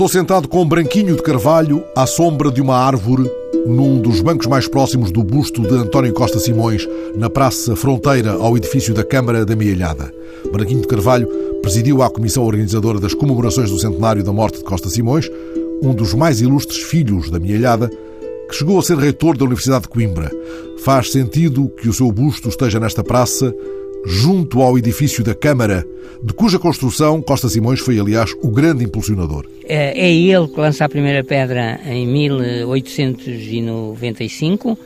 Estou sentado com um branquinho de carvalho à sombra de uma árvore num dos bancos mais próximos do busto de António Costa Simões, na praça fronteira ao edifício da Câmara da Mielhada. Branquinho de Carvalho presidiu a comissão organizadora das comemorações do centenário da morte de Costa Simões, um dos mais ilustres filhos da Mielhada, que chegou a ser reitor da Universidade de Coimbra. Faz sentido que o seu busto esteja nesta praça, junto ao edifício da Câmara, de cuja construção Costa Simões foi, aliás, o grande impulsionador. É, é ele que lança a primeira pedra em 1895,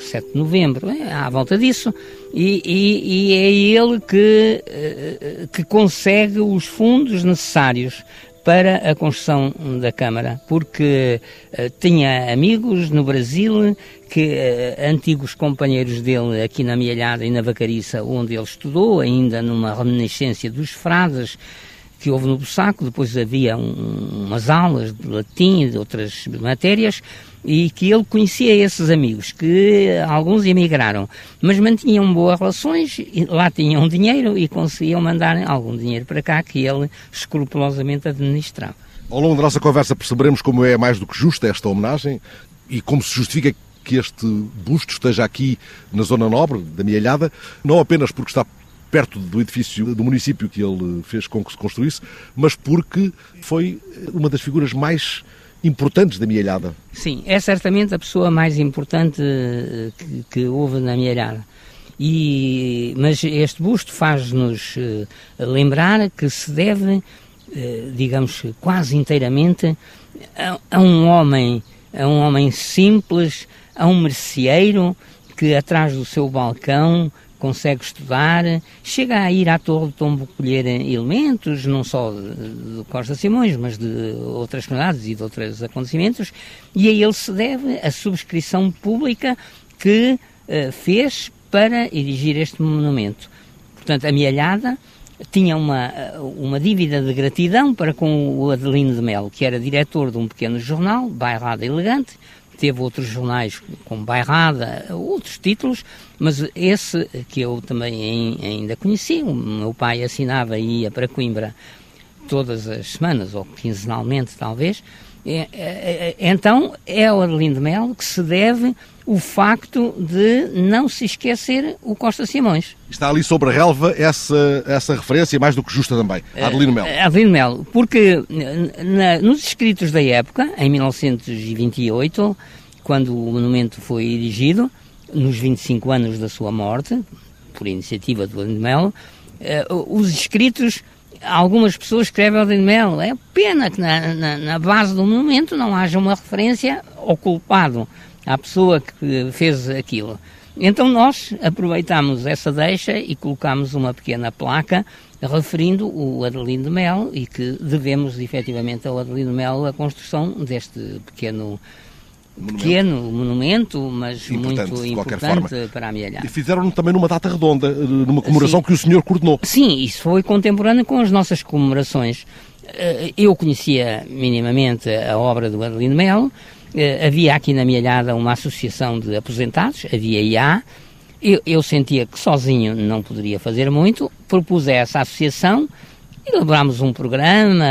7 eh, de novembro, é, à volta disso, e, e, e é ele que, eh, que consegue os fundos necessários para a construção da Câmara, porque uh, tinha amigos no Brasil, que uh, antigos companheiros dele aqui na Mialhada e na Vacariça, onde ele estudou, ainda numa reminiscência dos frades que houve no Bussaco, depois havia um, umas aulas de latim e de outras matérias, e que ele conhecia esses amigos, que alguns emigraram, mas mantinham boas relações, lá tinham dinheiro e conseguiam mandar algum dinheiro para cá que ele escrupulosamente administrava. Ao longo da nossa conversa perceberemos como é mais do que justa esta homenagem e como se justifica que este busto esteja aqui na Zona Nobre da Mialhada, não apenas porque está perto do edifício do município que ele fez com que se construísse, mas porque foi uma das figuras mais importantes da Mielhada. Sim, é certamente a pessoa mais importante eh, que, que houve na Mielhada. E, mas este busto faz-nos uh, lembrar que se deve, uh, digamos, quase inteiramente a, a, um homem, a um homem simples, a um merceeiro que atrás do seu balcão consegue estudar, chega a ir à Torre do Tombo colher elementos, não só de Costa Simões, mas de outras comunidades e de outros acontecimentos, e a ele se deve a subscrição pública que uh, fez para erigir este monumento. Portanto, a Mialhada tinha uma, eh, uma dívida de gratidão para com o Adelino de Melo, que era diretor de um pequeno jornal, Bairrada Elegante, teve outros jornais como Bairrada, outros títulos, mas esse que eu também ainda conheci, o meu pai assinava e ia para Coimbra todas as semanas, ou quinzenalmente talvez, então é ao Adelino Melo que se deve o facto de não se esquecer o Costa Simões. Está ali sobre a relva essa, essa referência, mais do que justa também, Adelino Melo. Adelino Melo, porque na, nos escritos da época, em 1928, quando o monumento foi erigido, nos 25 anos da sua morte, por iniciativa do Adelino Melo, eh, os escritos algumas pessoas escrevem ao de Melo. É pena que na, na, na, base do monumento não haja uma referência ao culpado, à pessoa que fez aquilo. Então nós aproveitamos essa deixa e colocamos uma pequena placa referindo o Adelino de Melo e que devemos efetivamente ao Adelino de Melo a construção deste pequeno monumento. pequeno monumento, mas importante, muito importante para a Amealhada. E fizeram também numa data redonda, numa comemoração Sim. que o senhor coordenou. Sim, isso foi contemporâneo com as nossas comemorações. Eh, eu conhecia minimamente a obra do Adelino Melo, eh, havia aqui na Amealhada uma associação de aposentados, havia IA, eu, eu sentia que sozinho não poderia fazer muito, propus a essa associação elaborámos um programa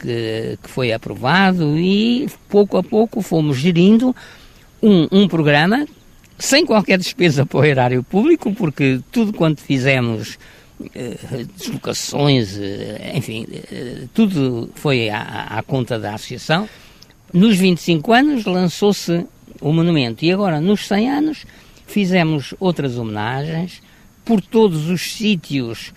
que, que foi aprovado e pouco a pouco fomos gerindo um, um programa sem qualquer despesa para o erário público, porque tudo quanto fizemos, eh, deslocações, eh, enfim, eh, tudo foi à, à, conta da associação. Nos 25 anos lançou-se o monumento e agora, nos 100 anos, fizemos outras homenagens por todos os sítios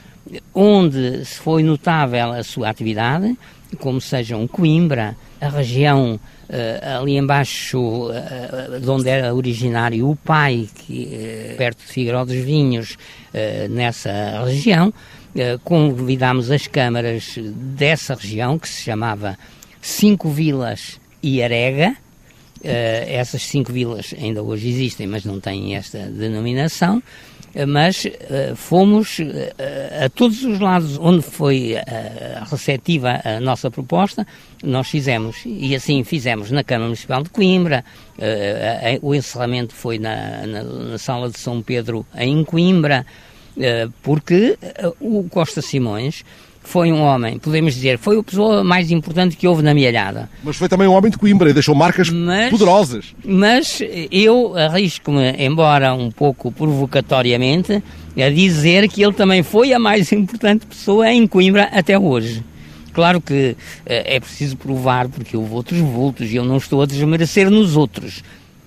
onde foi notável a sua atividade, como sejam Coimbra, a região uh, ali embaixo, uh, de onde era originário o pai, que, uh, perto de Figueiró dos Vinhos, nessa região, convidámos as câmaras dessa região, que se chamava Cinco Vilas e Arega, essas cinco vilas ainda hoje existem, mas não têm esta denominação, mas uh, fomos uh, a todos os lados onde foi uh, receptiva a nossa proposta, nós fizemos, e assim fizemos na Câmara Municipal de Coimbra, o encerramento foi na, na, na, Sala de São Pedro em Coimbra, porque o Costa Simões foi um homem, podemos dizer, foi a pessoa mais importante que houve na Mialhada. Mas foi também um homem de Coimbra e deixou marcas mas, poderosas. Mas eu arrisco-me, embora um pouco provocatoriamente, a dizer que ele também foi a mais importante pessoa em Coimbra até hoje. Claro que é preciso provar, porque houve outros vultos e eu não estou a desmerecer nos outros.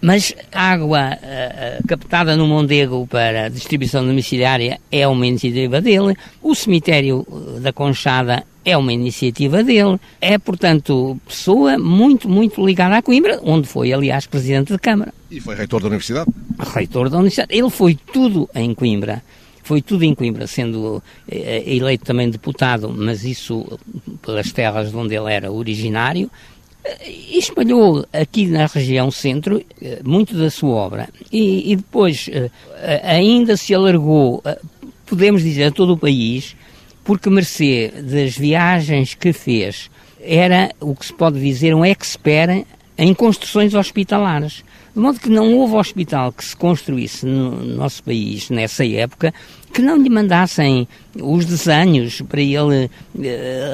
Mas a água uh, captada no Mondego para distribuição domiciliária é uma iniciativa dele, o cemitério da Conchada é uma iniciativa dele, é, portanto, pessoa muito, muito ligada à Coimbra, onde foi, aliás, presidente de Câmara. E foi reitor da Universidade? Reitor da Universidade. Ele foi tudo em Coimbra. Foi tudo em Coimbra, sendo eleito também deputado, mas isso pelas terras de onde ele era originário, espalhou aqui na região centro eh, muito da sua obra e, e depois eh, ainda se alargou, eh, podemos dizer, a todo o país, porque mercê das viagens que fez era o que se pode dizer um expert em construções hospitalares. De modo que não houve hospital que se construísse no nosso país nessa época que não lhe mandassem os desenhos para ele uh,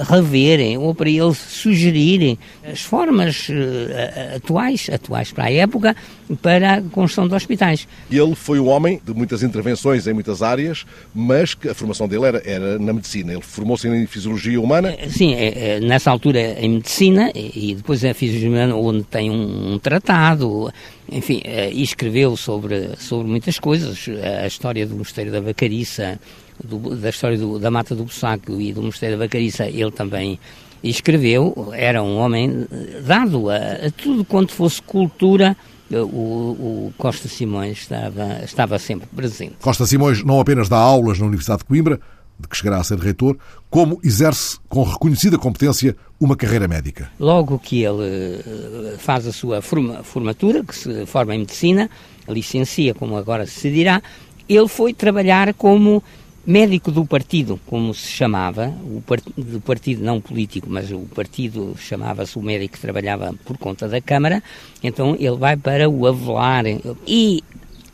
rever ou para ele sugerir as formas uh, atuais, atuais para a época, para a construção de hospitais. Ele foi um homem de muitas intervenções em muitas áreas, mas que a formação dele era, era na medicina. Ele formou-se em fisiologia humana? Eh, sim, é, é, nessa altura em medicina e depois em fisiologia humana, onde tem um, um tratado, enfim, e escreveu sobre, sobre muitas coisas, a história do Mosteiro da Vacariça, do, da história do, da Mata do Bussaco e do Mosteiro da Vacariça, ele também escreveu, era um homem dado a, a tudo quanto fosse cultura, o, o, Costa Simões estava, estava sempre presente. Costa Simões não apenas dá aulas na Universidade de Coimbra, de que chegará a ser reitor, como exerce com reconhecida competência uma carreira médica. Logo que ele eh, faz a sua forma, formatura, que se forma em medicina, licencia, como agora se dirá, ele foi trabalhar como médico do partido, como se chamava, o part do partido não político, mas o partido chamava-se o médico que trabalhava por conta da Câmara, então ele vai para o Avelar e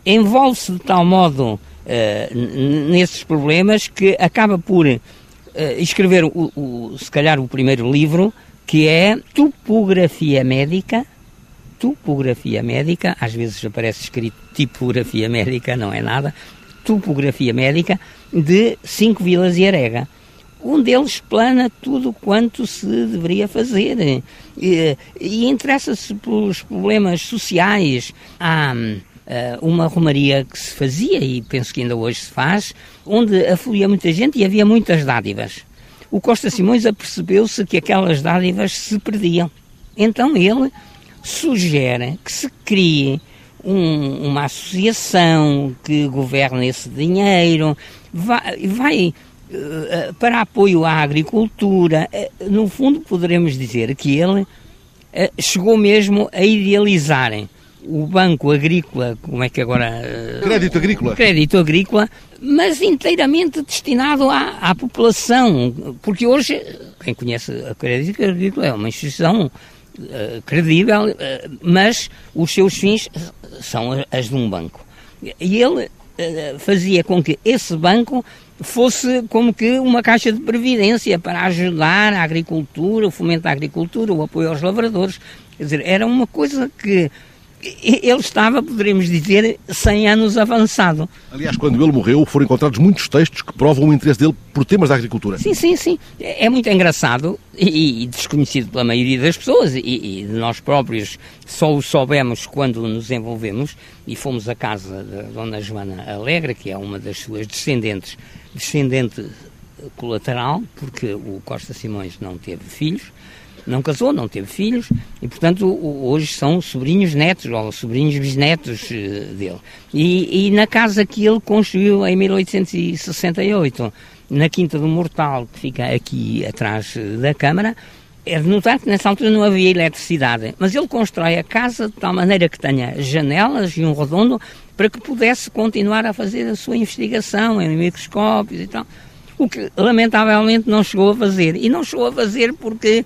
envolve-se de tal modo uh, nesses problemas que acaba por uh, escrever, o, o, se calhar, o primeiro livro, que é Topografia Médica, topografia médica, às vezes aparece escrito tipografia médica, não é nada, topografia médica de Cinco Vilas e Arega. Um deles explana tudo quanto se deveria fazer e, e interessa-se pelos problemas sociais. Há uh, uma romaria que se fazia, e penso que ainda hoje se faz, onde afluía muita gente e havia muitas dádivas. O Costa Simões apercebeu-se que aquelas dádivas se perdiam. Então ele sugere que se crie um, uma associação que governe esse dinheiro, vai, vai uh, para apoio à agricultura. Uh, no fundo, poderemos dizer que ele uh, chegou mesmo a idealizarem o Banco Agrícola, como é que agora. Crédito Agrícola. Crédito Agrícola, mas inteiramente destinado à, à população. Porque hoje, quem conhece a Crédito Agrícola é uma instituição uh, credível, uh, mas os seus fins são as de um banco. E ele uh, fazia com que esse banco fosse como que uma caixa de previdência para ajudar a agricultura, o fomento agricultura, o apoio aos lavradores. Quer dizer, era uma coisa que ele estava, poderíamos dizer, 100 anos avançado. Aliás, quando ele morreu, foram encontrados muitos textos que provam o interesse dele por temas da agricultura. Sim, sim, sim. É muito engraçado e, e desconhecido pela maioria das pessoas e, e, nós próprios só o soubemos quando nos envolvemos e fomos à casa da Dona Joana Alegre, que é uma das suas descendentes, descendente colateral, porque o Costa Simões não teve filhos, não casou, não teve filhos e, portanto, hoje são sobrinhos netos ou sobrinhos bisnetos eh, dele. E, e na casa que ele construiu em 1868, na Quinta do Mortal, que fica aqui atrás eh, da Câmara, é de notar que nessa altura não havia eletricidade, mas ele constrói a casa de tal maneira que tenha janelas e um redondo para que pudesse continuar a fazer a sua investigação em microscópios e tal. O que lamentavelmente não chegou a fazer. E não chegou a fazer porque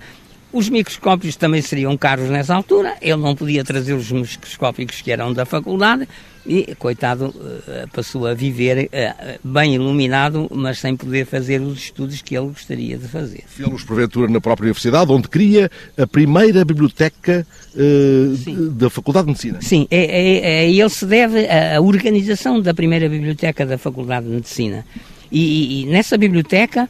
Os microscópios também seriam caros nessa altura, ele não podia trazer os microscópicos que eram da faculdade e, coitado, eh, passou a viver eh, bem iluminado, mas sem poder fazer os estudos que ele gostaria de fazer. Fê-los, porventura, na própria universidade, onde cria a primeira biblioteca uh, da Faculdade de Medicina. Sim, é, é, é, ele se deve à organização da primeira biblioteca da Faculdade de Medicina. e, e nessa biblioteca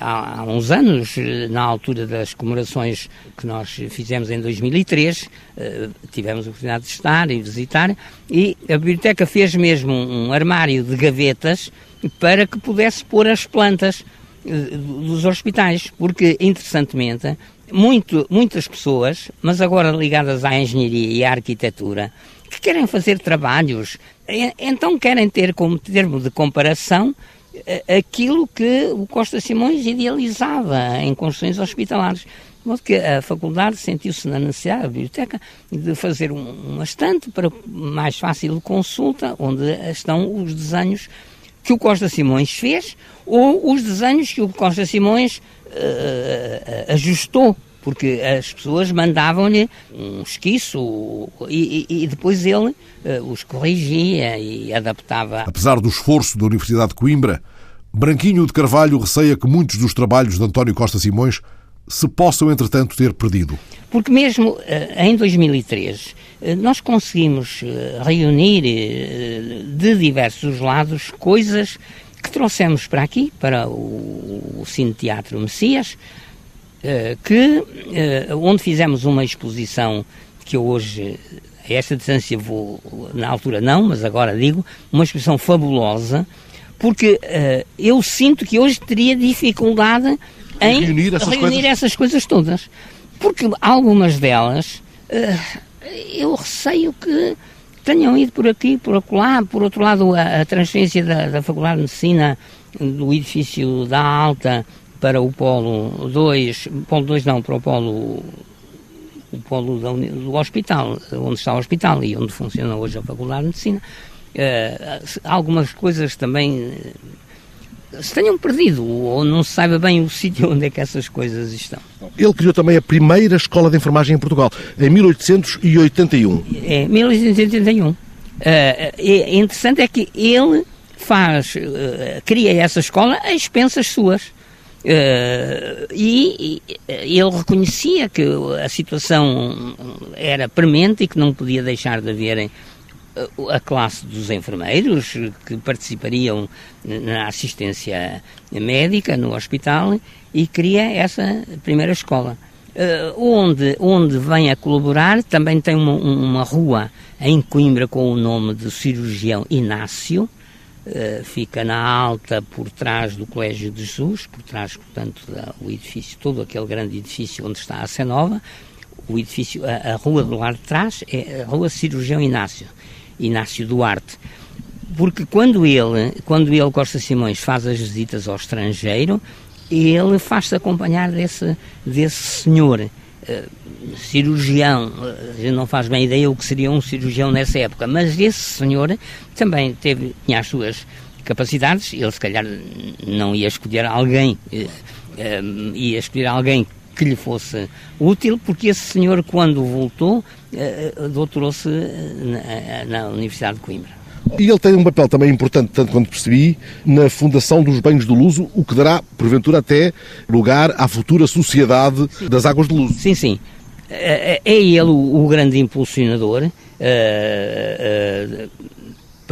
há, há, uns anos, na altura das comemorações que nós fizemos em 2003, uh, tivemos a oportunidade de estar e visitar, e a biblioteca fez mesmo um, um armário de gavetas para que pudesse pôr as plantas dos hospitais, porque, interessantemente, muito, muitas pessoas, mas agora ligadas à engenharia e à arquitetura, que querem fazer trabalhos, então querem ter como termo de comparação aquilo que o Costa Simões idealizava em construções hospitalares. De modo que a faculdade sentiu-se na necessidade, a biblioteca, de fazer uma estante para mais fácil consulta, onde estão os desenhos que o Costa Simões fez ou os desenhos que o Costa Simões uh, ajustou porque as pessoas mandavam-lhe um esquiço e, e, e depois ele uh, os corrigia e adaptava. Apesar do esforço da Universidade de Coimbra, Branquinho de Carvalho receia que muitos dos trabalhos de António Costa Simões se possam, entretanto, ter perdido. Porque mesmo uh, em 2003 uh, nós conseguimos reunir de diversos lados coisas que trouxemos para aqui, para o, Cine Teatro Messias, eh, que, eh, onde fizemos uma exposição que eu hoje, a esta distância vou, na altura não, mas agora digo, uma exposição fabulosa, porque uh, eu sinto que hoje teria dificuldade em reunir essas, reunir coisas? essas coisas todas. Porque algumas delas, eu receio que tenham ido por aqui, por acolá, por outro lado, a, a transferência da, da Faculdade de Medicina do edifício da Alta para o polo 2, polo 2 não, para o polo o polo do hospital, onde está o hospital e onde funciona hoje a Faculdade de Medicina. Uh, algumas coisas também uh, se tenham perdido ou não se saiba bem o sítio onde é que essas coisas estão. Ele criou também a primeira escola de enfermagem em Portugal, em 1881. É, 1881. Uh, é interessante é que ele faz, uh, cria essa escola a expensas suas. Uh, e, e, ele reconhecia que a situação era premente e que não podia deixar de haver a classe dos enfermeiros que participariam na assistência médica no hospital e cria essa primeira escola. Uh, onde, onde vem a colaborar, também tem uma, uma rua em Coimbra com o nome de cirurgião Inácio, Uh, fica na alta por trás do Colégio de Jesus, por trás, portanto, do edifício, todo aquele grande edifício onde está a Cenova. O edifício, a, a rua do lado de trás é a Rua Cirurgião Inácio, Inácio Duarte. Porque quando ele, quando ele, Costa Simões, faz as visitas ao estrangeiro, ele faz-se acompanhar desse, desse senhor eh, cirurgião, a gente não faz bem ideia o que seria um cirurgião nessa época, mas esse senhor também teve, tinha as suas capacidades, ele se calhar não ia escolher alguém, uh, ia escolher alguém que lhe fosse útil, porque esse senhor, quando voltou, doutorou-se na Universidade de Coimbra. E ele tem um papel também importante, tanto quanto percebi, na fundação dos banhos do Luso, o que dará, porventura, até lugar à futura Sociedade das Águas do Luso. Sim, sim. É, é, é ele o, grande impulsionador. Uh, uh,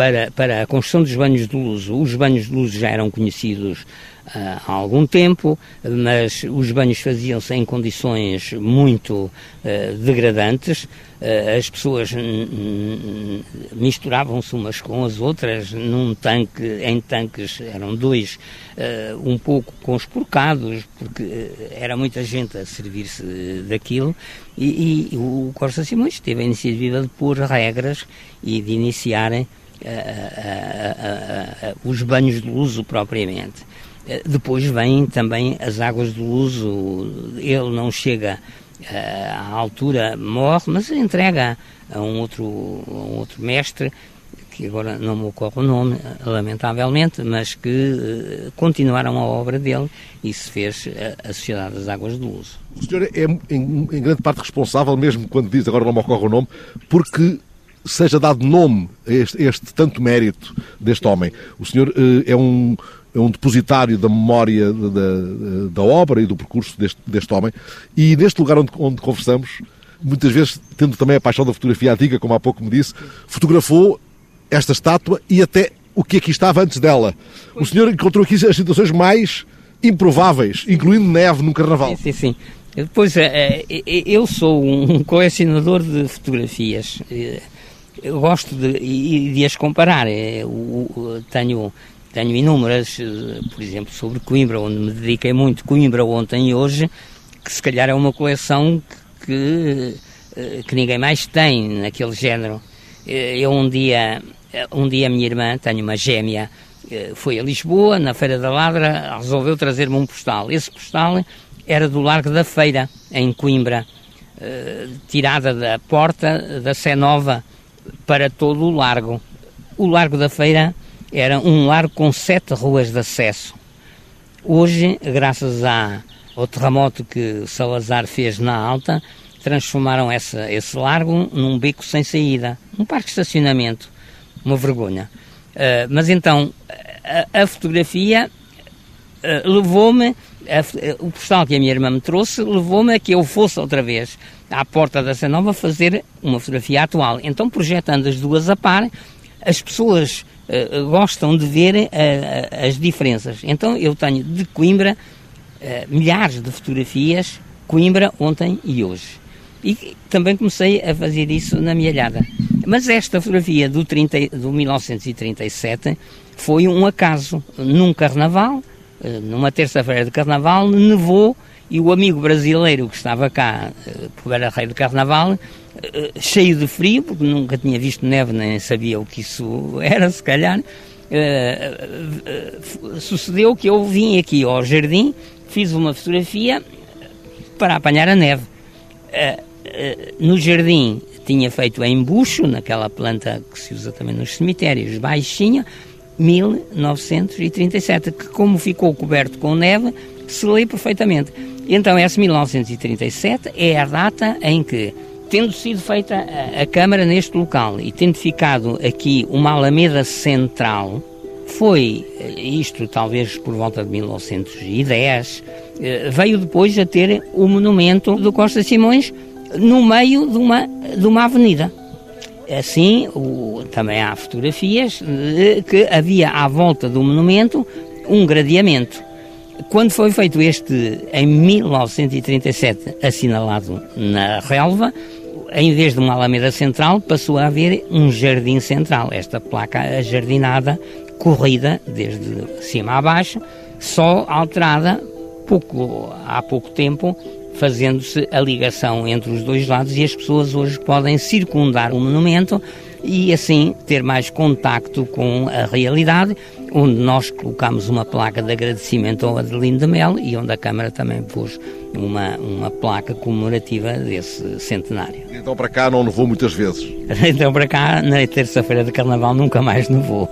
para, para a construção dos banhos de Luso. Os banhos de Luso já eram conhecidos há algum tempo, mas os banhos faziam-se em condições muito uh, degradantes. Uh, as pessoas misturavam-se umas com as outras num tanque, em tanques eram dois, um pouco conspurcados, porque era muita gente a servir-se daquilo, e, e, o Costa Simões teve a iniciativa de pôr regras e de iniciarem os banhos de uso propriamente. Eh, depois vêm também as águas do uso, ele não chega eh, à altura, morre, mas entrega a um outro, a um outro mestre, que agora não me ocorre o nome, lamentavelmente, mas que uh, continuaram a obra dele e se fez a, a Sociedade das Águas do Uso. O senhor é, em, em, grande parte, responsável, mesmo quando diz agora não me ocorre o nome, porque seja dado nome a este, este tanto mérito deste homem. O senhor uh, é um é um depositário da memória da, da, obra e do percurso deste, deste homem. E neste lugar onde, onde conversamos, muitas vezes, tendo também a paixão da fotografia antiga, como há pouco me disse, fotografou esta estátua e até o que aqui estava antes dela. O senhor encontrou aqui as situações mais improváveis, incluindo neve no carnaval. Sim, sim, sim. Depois, é, é, eu sou um colecionador de fotografias. Eu gosto de, de as comparar. Eu tenho, tenho inúmeras, por exemplo, sobre Coimbra, onde me dediquei muito. Coimbra ontem e hoje, que se calhar é uma coleção que, eh, que ninguém mais tem naquele género. Eh, eu um dia, eh, um dia minha irmã, tenho uma gêmea, foi a Lisboa, na Feira da Ladra, resolveu trazer-me um postal. Esse postal era do Largo da Feira, em Coimbra, tirada da porta da Sé Nova para todo o largo. O Largo da Feira era um largo com sete ruas de acesso. Hoje, graças ao terremoto que Salazar fez na Alta, transformaram essa, esse largo num beco sem saída, um parque de estacionamento, uma vergonha. Uh, mas então, a, a fotografia uh, levou-me, o postal que a minha irmã me trouxe, levou-me a que eu fosse outra vez à porta da Nova fazer uma fotografia atual. Então, projetando as duas a par, as pessoas uh, gostam de ver as diferenças. Então, eu tenho de Coimbra uh, milhares de fotografias, Coimbra ontem e hoje. E também comecei a fazer isso na Mielhada. Mas esta fotografia do, 30, do 1937 foi um acaso. Num carnaval, uh, numa terça-feira de carnaval, nevou e o amigo brasileiro que estava cá, uh, porque era rei do carnaval, cheio de frio, porque nunca tinha visto neve nem sabia o que isso era, se calhar, sucedeu que eu vim aqui ao jardim fiz uma fotografia para apanhar a neve. No jardim tinha feito em bucho, naquela planta que se usa também nos cemitérios, baixinha, 1937, que como ficou coberto com neve, se lê perfeitamente. Então, esse 1937 é a data em que, tendo sido feita a, a Câmara neste local e tendo ficado aqui uma alameda central, foi, eh, isto talvez por volta de 1910, eh, veio depois a ter o monumento do Costa Simões no meio de uma, de uma avenida. Assim, o, também há fotografias de que havia à volta do monumento um gradeamento. Quando foi feito este, em 1937, assinalado na relva, em vez de uma alameda central, passou a haver um jardim central. Esta placa ajardinada corrida desde cima a baixo, só alterada pouco, há pouco tempo, fazendo-se a ligação entre os dois lados e as pessoas hoje podem circundar o monumento e assim ter mais contacto com a realidade, onde nós colocamos uma placa de agradecimento ao Adelino de Mel e onde a Câmara também pôs uma, uma placa comemorativa desse centenário. Então para cá não nevou muitas vezes? então para cá, na terça-feira de Carnaval, nunca mais nevou.